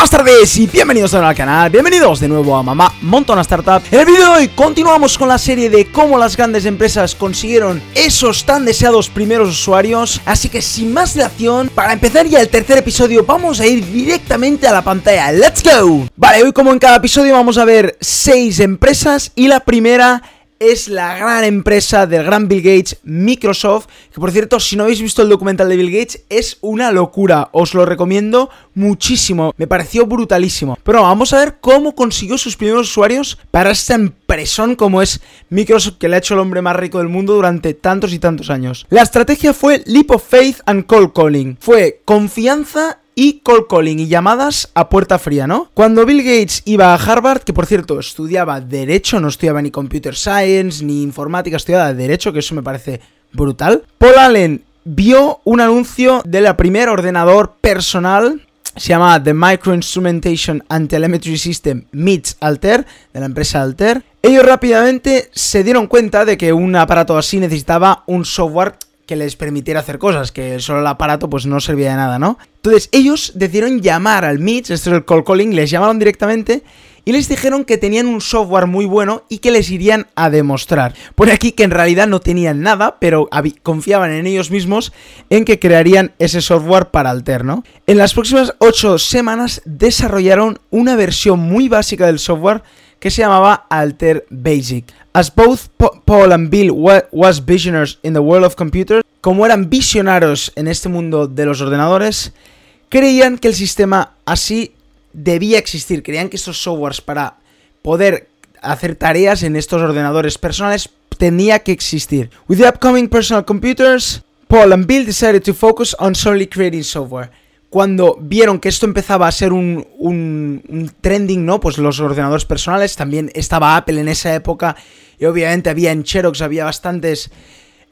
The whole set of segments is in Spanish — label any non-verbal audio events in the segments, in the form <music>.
Buenas tardes y bienvenidos al canal, bienvenidos de nuevo a Mamá Montona Startup. En el vídeo de hoy continuamos con la serie de cómo las grandes empresas consiguieron esos tan deseados primeros usuarios. Así que sin más dilación, para empezar ya el tercer episodio vamos a ir directamente a la pantalla. ¡Let's go! Vale, hoy como en cada episodio vamos a ver 6 empresas y la primera es la gran empresa del gran Bill Gates, Microsoft, que por cierto, si no habéis visto el documental de Bill Gates, es una locura, os lo recomiendo muchísimo, me pareció brutalísimo. Pero vamos a ver cómo consiguió sus primeros usuarios para esta empresón como es Microsoft, que le ha hecho el hombre más rico del mundo durante tantos y tantos años. La estrategia fue Leap of Faith and Cold Calling, fue confianza y cold calling y llamadas a puerta fría, ¿no? Cuando Bill Gates iba a Harvard, que por cierto estudiaba Derecho, no estudiaba ni Computer Science ni Informática, estudiaba Derecho, que eso me parece brutal. Paul Allen vio un anuncio de la primera ordenador personal se llama The Micro Instrumentation and Telemetry System Meets Alter, de la empresa Alter. Ellos rápidamente se dieron cuenta de que un aparato así necesitaba un software que les permitiera hacer cosas, que solo el aparato pues no servía de nada, ¿no? Entonces ellos decidieron llamar al Meets, esto es el call calling, les llamaron directamente y les dijeron que tenían un software muy bueno y que les irían a demostrar. Por aquí que en realidad no tenían nada, pero confiaban en ellos mismos en que crearían ese software para Alterno. En las próximas 8 semanas desarrollaron una versión muy básica del software que se llamaba Alter Basic. As both Paul and Bill was visionaries in the world of computers, como eran visionarios en este mundo de los ordenadores, creían que el sistema así debía existir, creían que estos softwares para poder hacer tareas en estos ordenadores personales tenía que existir. With the upcoming personal computers, Paul and Bill decided to focus on solely creating software cuando vieron que esto empezaba a ser un, un, trending, ¿no? Pues los ordenadores personales, también estaba Apple en esa época y obviamente había en Xerox, había bastantes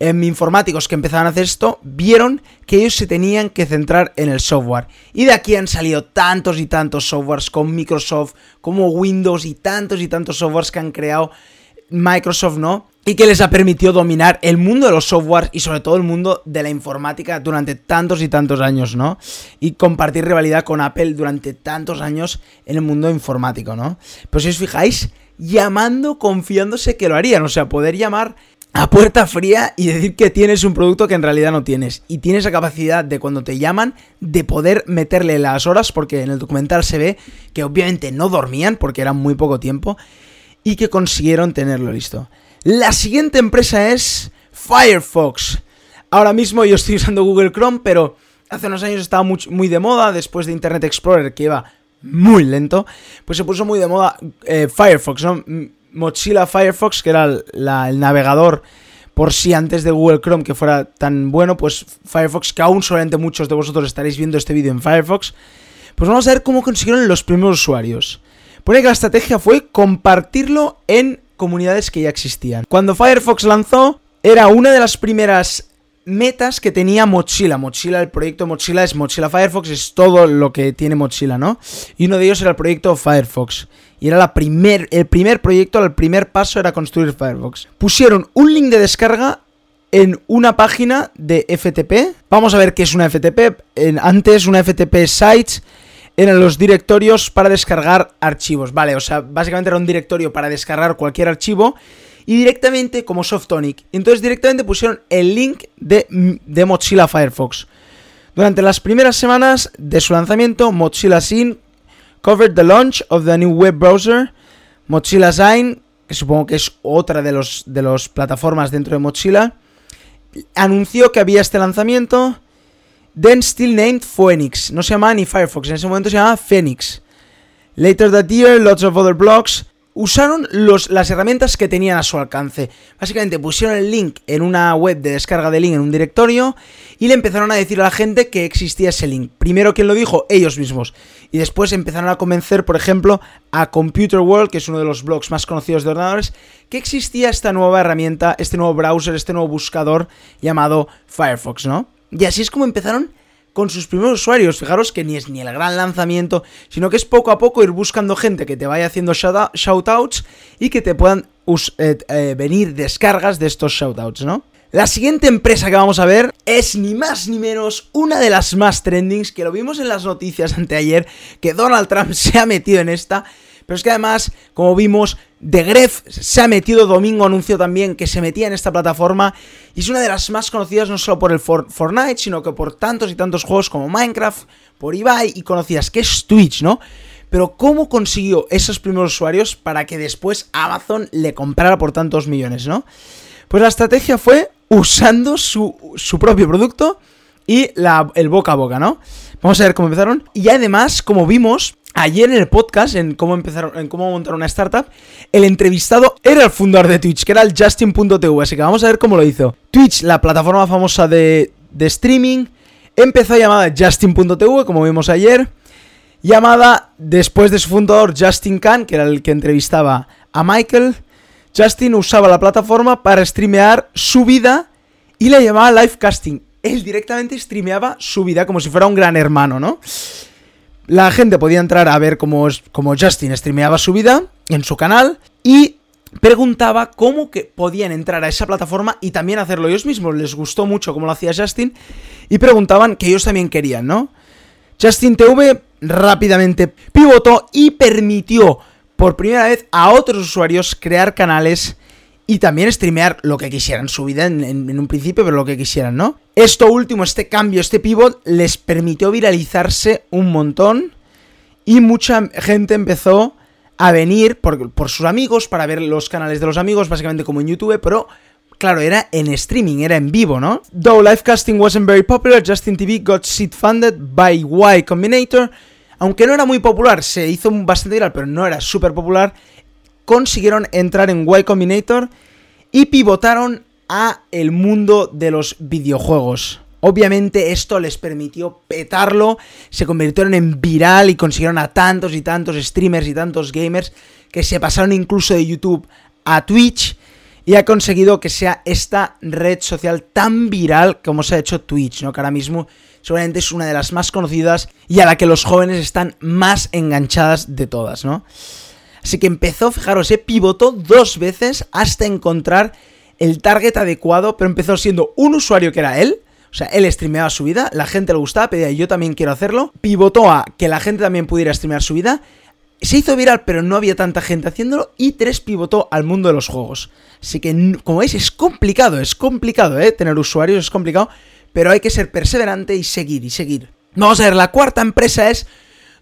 em, informáticos que empezaban a hacer esto, vieron que ellos se tenían que centrar en el software. Y de aquí han salido tantos y tantos softwares con Microsoft, como Windows y tantos y tantos softwares que han creado Microsoft, ¿no? Y que les ha permitido dominar el mundo de los softwares y sobre todo el mundo de la informática durante tantos y tantos años, ¿no? Y compartir rivalidad con Apple durante tantos años en el mundo informático, ¿no? Pues si os fijáis, llamando, confiándose que lo harían, o sea, poder llamar a puerta fría y decir que tienes un producto que en realidad no tienes. Y tienes la capacidad de cuando te llaman de poder meterle las horas, porque en el documental se ve que obviamente no dormían porque era muy poco tiempo y que consiguieron tenerlo listo. La siguiente empresa es Firefox. Ahora mismo yo estoy usando Google Chrome, pero hace unos años estaba muy, de moda, después de Internet Explorer, que iba muy lento, pues se puso muy de moda eh, Firefox, ¿no? Mozilla Firefox, que era el navegador por si antes de Google Chrome que fuera tan bueno, pues Firefox, que aún solamente muchos de vosotros estaréis viendo este vídeo en Firefox, pues vamos a ver cómo consiguieron los primeros usuarios. Pone que la estrategia fue compartirlo en comunidades que ya existían. Cuando Firefox lanzó, era una de las primeras metas que tenía Mozilla. Mozilla, el proyecto Mozilla es Mozilla Firefox, es todo lo que tiene Mozilla, ¿no? Y uno de ellos era el proyecto Firefox. Y era la primer, el primer proyecto, el primer paso era construir Firefox. Pusieron un link de descarga en una página de FTP. Vamos a ver qué es una FTP. En, antes una FTP Sites eran los directorios para descargar archivos, ¿vale? O sea, básicamente era un directorio para descargar cualquier archivo y directamente como Softonic. Entonces directamente pusieron el link de, de Mozilla Firefox. Durante las primeras semanas de su lanzamiento, Mozilla Sin covered the launch of the new web browser. Mozilla Sign, que supongo que es otra de los las plataformas dentro de Mozilla, anunció que había este lanzamiento then still named Phoenix. No se llamaba ni Firefox, en ese momento se llamaba Phoenix. Later that year, lots of other blogs usaron las herramientas que tenían a su alcance. Básicamente pusieron el link en una web de descarga de link en un directorio y le empezaron a decir a la gente que existía ese link. Primero, ¿quién lo dijo? Ellos mismos. Y después empezaron a convencer, por ejemplo, a Computer World, que es uno de los blogs más conocidos de ordenadores, que existía esta nueva herramienta, este nuevo browser, este nuevo buscador llamado Firefox, ¿no? Y así es como empezaron con sus primeros usuarios. Fijaros que ni es ni el gran lanzamiento, sino que es poco a poco ir buscando gente que te vaya haciendo shoutouts y que te puedan eh, eh, venir descargas de estos shoutouts, ¿no? La siguiente empresa que vamos a ver es ni más ni menos una de las más trendings, que lo vimos en las noticias anteayer, que Donald Trump <laughs> se ha metido en esta. Pero es que además, como vimos, The Gref se ha metido, Domingo anunció también que se metía en esta plataforma y es una de las más conocidas no solo por el Fortnite, sino que por tantos y tantos juegos como Minecraft, por Ibai y conocidas, que es Twitch, ¿no? Pero ¿cómo consiguió esos primeros usuarios para que después Amazon le comprara por tantos millones, ¿no? Pues la estrategia fue usando su, propio producto y la, el boca a boca, ¿no? Vamos a ver cómo empezaron. Y además, como vimos ayer en el podcast, en cómo empezaron, en cómo montar una startup, el entrevistado era el fundador de Twitch, que era el Justin.tv. Así que vamos a ver cómo lo hizo. Twitch, la plataforma famosa de, de streaming, empezó llamada Justin.tv, como vimos ayer. Llamada después de su fundador Justin Khan, que era el que entrevistaba a Michael. Justin usaba la plataforma para streamear su vida y la llamaba livecasting. Él directamente streameaba su vida como si fuera un gran hermano, ¿no? La gente podía entrar a ver cómo, cómo Justin streameaba su vida en su canal y preguntaba cómo que podían entrar a esa plataforma y también hacerlo ellos mismos. Les gustó mucho cómo lo hacía Justin y preguntaban que ellos también querían, ¿no? Justin TV rápidamente pivotó y permitió por primera vez a otros usuarios crear canales y también streamear lo que quisieran, su vida en, un principio, pero lo que quisieran, ¿no? Esto último, este cambio, este pivot, les permitió viralizarse un montón y mucha gente empezó a venir por, por sus amigos para ver los canales de los amigos, básicamente como en YouTube, pero claro, era en streaming, era en vivo, ¿no? Though livecasting wasn't very popular, Justin TV got seed funded by Y Combinator aunque no era muy popular, se hizo bastante viral, pero no era súper popular, consiguieron entrar en Y Combinator y pivotaron a el mundo de los videojuegos. Obviamente esto les permitió petarlo, se convirtieron en viral y consiguieron a tantos y tantos streamers y tantos gamers que se pasaron incluso de YouTube a Twitch y ha conseguido que sea esta red social tan viral como se ha hecho Twitch, ¿no? Que ahora mismo seguramente es una de las más conocidas y a la que los jóvenes están más enganchadas de todas, ¿no? Así que empezó, fijaros, se pivotó dos veces hasta encontrar el target adecuado, pero empezó siendo un usuario que era él, o sea, él streameaba su vida, la gente le gustaba, pedía yo también quiero hacerlo, pivotó a que la gente también pudiera streamear su vida, se hizo viral, pero no había tanta gente haciéndolo, y tres pivotó al mundo de los juegos. Así que, como veis, es complicado, es complicado, ¿eh? Tener usuarios es complicado, pero hay que ser perseverante y seguir y seguir. Vamos a ver, la cuarta empresa es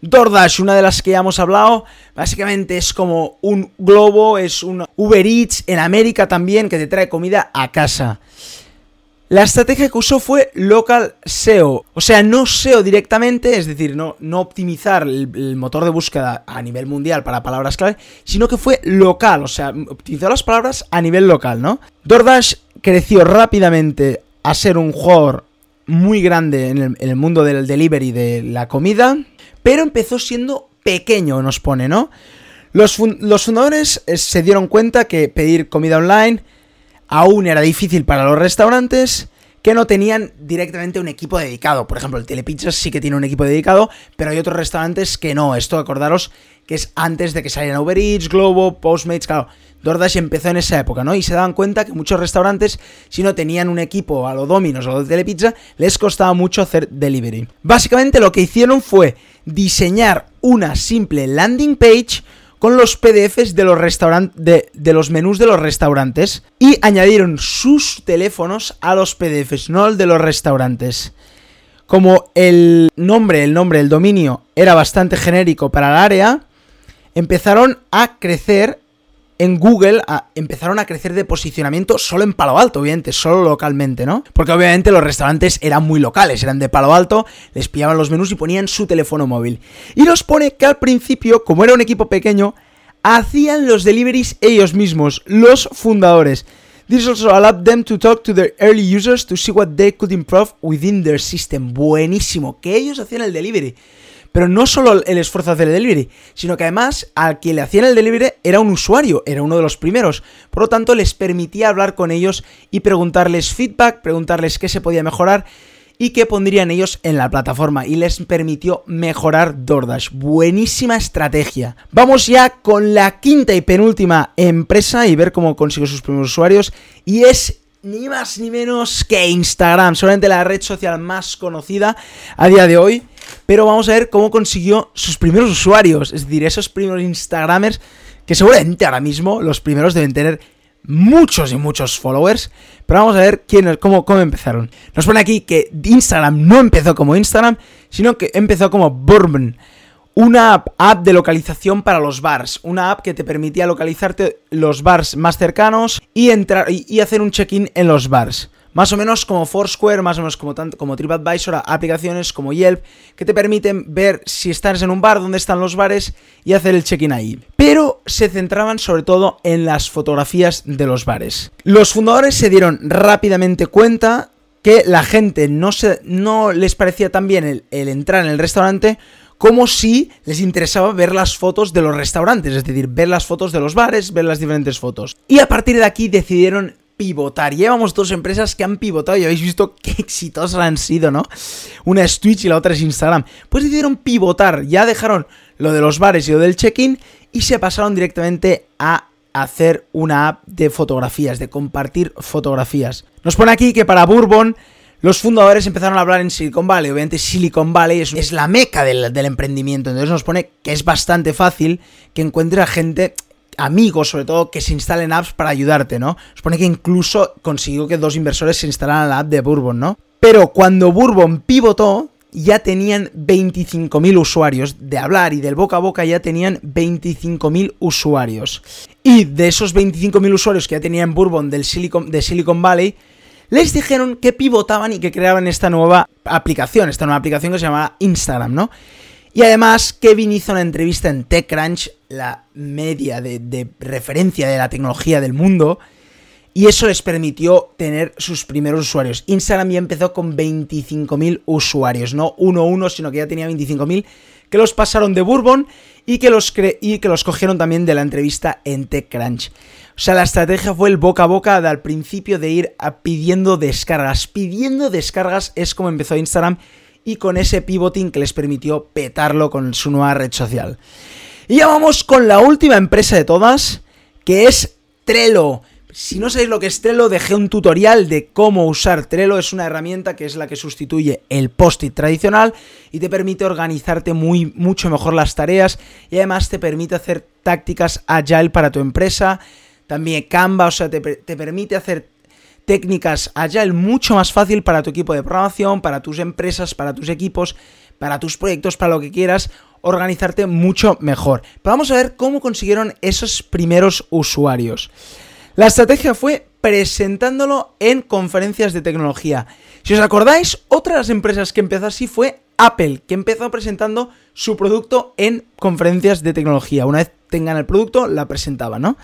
DoorDash, una de las que ya hemos hablado. Básicamente es como un globo, es un Uber Eats en América también que te trae comida a casa. La estrategia que usó fue local SEO, o sea, no SEO directamente, es decir, no, no optimizar el, motor de búsqueda a nivel mundial para palabras clave, sino que fue local, o sea, optimizó las palabras a nivel local, ¿no? DoorDash creció rápidamente a ser un jugador muy grande en el, mundo del delivery de la comida, pero empezó siendo pequeño, nos pone, ¿no? Los, fundadores eh, se dieron cuenta que pedir comida online aún era difícil para los restaurantes que no tenían directamente un equipo dedicado. Por ejemplo, el Telepizza sí que tiene un equipo dedicado, pero hay otros restaurantes que no. Esto acordaros que es antes de que salieran Uber Eats, Globo, Postmates, claro. DoorDash empezó en esa época, ¿no? Y se daban cuenta que muchos restaurantes, si no tenían un equipo a lo Domino's o a lo de Telepizza, les costaba mucho hacer delivery. Básicamente lo que hicieron fue diseñar una simple landing page con los PDFs de los, de, de los menús de los restaurantes y añadieron sus teléfonos a los PDFs, no el de los restaurantes. Como el nombre, el nombre, el dominio era bastante genérico para el área, empezaron a crecer en Google empezaron a crecer de posicionamiento solo en Palo Alto, obviamente, solo localmente, ¿no? Porque obviamente los restaurantes eran muy locales, eran de Palo Alto, les pillaban los menús y ponían su teléfono móvil. Y nos pone que al principio, como era un equipo pequeño, hacían los deliveries ellos mismos, los fundadores. This also allowed them to talk to their early users to see what they could improve within their system. Buenísimo, que ellos hacían el delivery. Pero no solo el esfuerzo de hacer el delivery, sino que además al que le hacían el delivery era un usuario, era uno de los primeros. Por lo tanto, les permitía hablar con ellos y preguntarles feedback, preguntarles qué se podía mejorar y qué pondrían ellos en la plataforma y les permitió mejorar DoorDash. Buenísima estrategia. Vamos ya con la quinta y penúltima empresa y ver cómo consiguió sus primeros usuarios y es ni más ni menos que Instagram, solamente la red social más conocida a día de hoy. Pero vamos a ver cómo consiguió sus primeros usuarios, es decir, esos primeros Instagramers que seguramente ahora mismo los primeros deben tener muchos y muchos followers. Pero vamos a ver quién, cómo, cómo empezaron. Nos pone aquí que Instagram no empezó como Instagram, sino que empezó como Bourbon una app, de localización para los bars, una app que te permitía localizarte los bars más cercanos y entrar y, hacer un check-in en los bars. Más o menos como Foursquare, más o menos como, tanto, como TripAdvisor, aplicaciones como Yelp, que te permiten ver si estás en un bar, dónde están los bares y hacer el check-in ahí. Pero se centraban sobre todo en las fotografías de los bares. Los fundadores se dieron rápidamente cuenta que la gente no, se, no les parecía tan bien el entrar en el restaurante como si les interesaba ver las fotos de los restaurantes, es decir, ver las fotos de los bares, ver las diferentes fotos. Y a partir de aquí decidieron pivotar. Llevamos dos empresas que han pivotado y habéis visto qué exitosas han sido, ¿no? Una es Twitch y la otra es Instagram. Pues decidieron pivotar, ya dejaron lo de los bares y lo del check-in y se pasaron directamente a hacer una app de fotografías, de compartir fotografías. Nos pone aquí que para Bourbon los fundadores empezaron a hablar en Silicon Valley. Obviamente Silicon Valley es, la meca del, emprendimiento. Entonces nos pone que es bastante fácil que encuentre a gente amigos, sobre todo, que se instalen apps para ayudarte, ¿no? Nos pone que incluso consiguió que dos inversores se instalaran la app de Bourbon, ¿no? Pero cuando Bourbon pivotó, ya tenían 25.000 usuarios. De hablar y del boca a boca ya tenían 25.000 usuarios. Y de esos 25.000 usuarios que ya tenían Bourbon del Silicon, de Silicon Valley, les dijeron que pivotaban y que creaban esta nueva aplicación, esta nueva aplicación que se llamaba Instagram, ¿no? Y además, Kevin hizo una entrevista en TechCrunch, la media de, referencia de la tecnología del mundo, y eso les permitió tener sus primeros usuarios. Instagram ya empezó con 25.000 usuarios, no uno a uno, sino que ya tenía 25.000, que los pasaron de Bourbon y que los, que los cogieron también de la entrevista en TechCrunch. O sea, la estrategia fue el boca a boca al principio de ir pidiendo descargas. Pidiendo descargas es como empezó Instagram y con ese pivoting que les permitió petarlo con su nueva red social. Y ya vamos con la última empresa de todas, que es Trello. Si no sabéis lo que es Trello, dejé un tutorial de cómo usar Trello. Es una herramienta que es la que sustituye el post-it tradicional y te permite organizarte muy, mucho mejor las tareas y además te permite hacer tácticas agile para tu empresa también Canva, o sea, te, permite hacer técnicas Agile mucho más fácil para tu equipo de programación, para tus empresas, para tus equipos, para tus proyectos, para lo que quieras, organizarte mucho mejor. Pero vamos a ver cómo consiguieron esos primeros usuarios. La estrategia fue presentándolo en conferencias de tecnología. Si os acordáis, otra de las empresas que empezó así fue Apple, que empezó presentando su producto en conferencias de tecnología. Una vez tengan el producto, la presentaban, ¿no?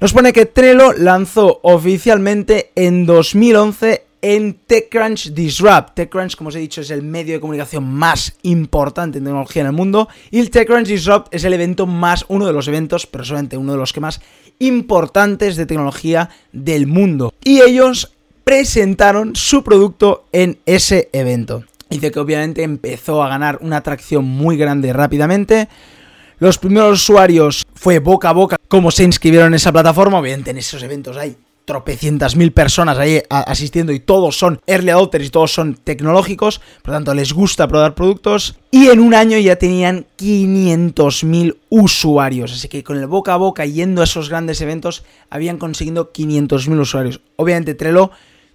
Nos pone que Trello lanzó oficialmente en 2011 en TechCrunch Disrupt. TechCrunch, como os he dicho, es el medio de comunicación más importante en tecnología en el mundo. Y el TechCrunch Disrupt es el evento más, uno de los eventos, pero solamente uno de los que más importantes de tecnología del mundo. Y ellos presentaron su producto en ese evento. Dice que obviamente empezó a ganar una atracción muy grande rápidamente. Los primeros usuarios fue boca a boca como se inscribieron en esa plataforma. Obviamente en esos eventos hay tropecientas mil personas ahí asistiendo y todos son early adopters y todos son tecnológicos, por lo tanto les gusta probar productos y en un año ya tenían 500.000 usuarios, así que con el boca a boca yendo a esos grandes eventos habían conseguido 500.000 usuarios. Obviamente Trello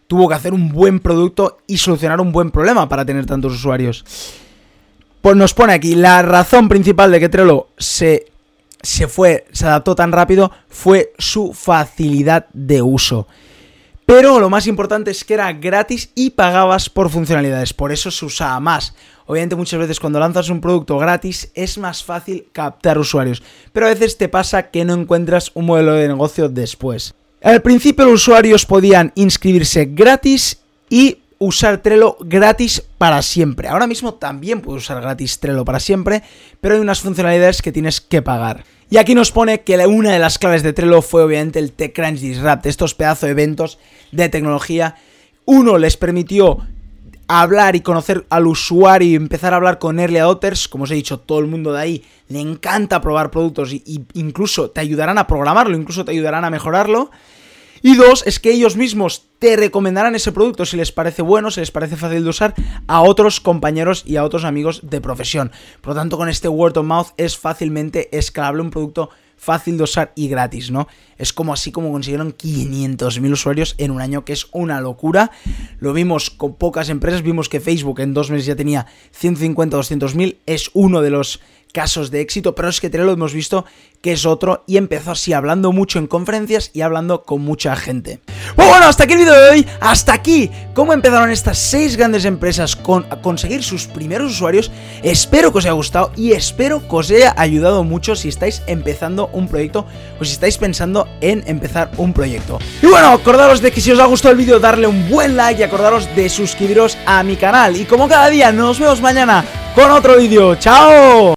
tuvo que hacer un buen producto y solucionar un buen problema para tener tantos usuarios. Pues nos pone aquí, la razón principal de que Trello se, se fue, se adaptó tan rápido fue su facilidad de uso. Pero lo más importante es que era gratis y pagabas por funcionalidades, por eso se usaba más. Obviamente muchas veces cuando lanzas un producto gratis es más fácil captar usuarios, pero a veces te pasa que no encuentras un modelo de negocio después. Al principio los usuarios podían inscribirse gratis y usar Trello gratis para siempre. Ahora mismo también puedes usar gratis Trello para siempre, pero hay unas funcionalidades que tienes que pagar. Y aquí nos pone que una de las claves de Trello fue obviamente el TechCrunch Disrupt, estos pedazos de eventos de tecnología. Uno les permitió hablar y conocer al usuario y empezar a hablar con early adopters, como os he dicho, todo el mundo de ahí le encanta probar productos e incluso te ayudarán a programarlo, incluso te ayudarán a mejorarlo. Y dos, es que ellos mismos te recomendarán ese producto si les parece bueno, si les parece fácil de usar a otros compañeros y a otros amigos de profesión. Por lo tanto, con este word of mouth es fácilmente escalable un producto fácil de usar y gratis, ¿no? Es como así como consiguieron 500.000 usuarios en un año, que es una locura. Lo vimos con pocas empresas, vimos que Facebook en dos meses ya tenía 150, 200.000, es uno de los casos de éxito, pero es que Trello hemos visto que es otro y empezó así hablando mucho en conferencias y hablando con mucha gente. Pues bueno, hasta aquí el vídeo de hoy, hasta aquí cómo empezaron estas seis grandes empresas con a conseguir sus primeros usuarios. Espero que os haya gustado y espero que os haya ayudado mucho si estáis empezando un proyecto o si estáis pensando en empezar un proyecto. Y bueno, acordaros de que si os ha gustado el vídeo darle un buen like y acordaros de suscribiros a mi canal. Y como cada día, nos vemos mañana con otro vídeo. ¡Chao!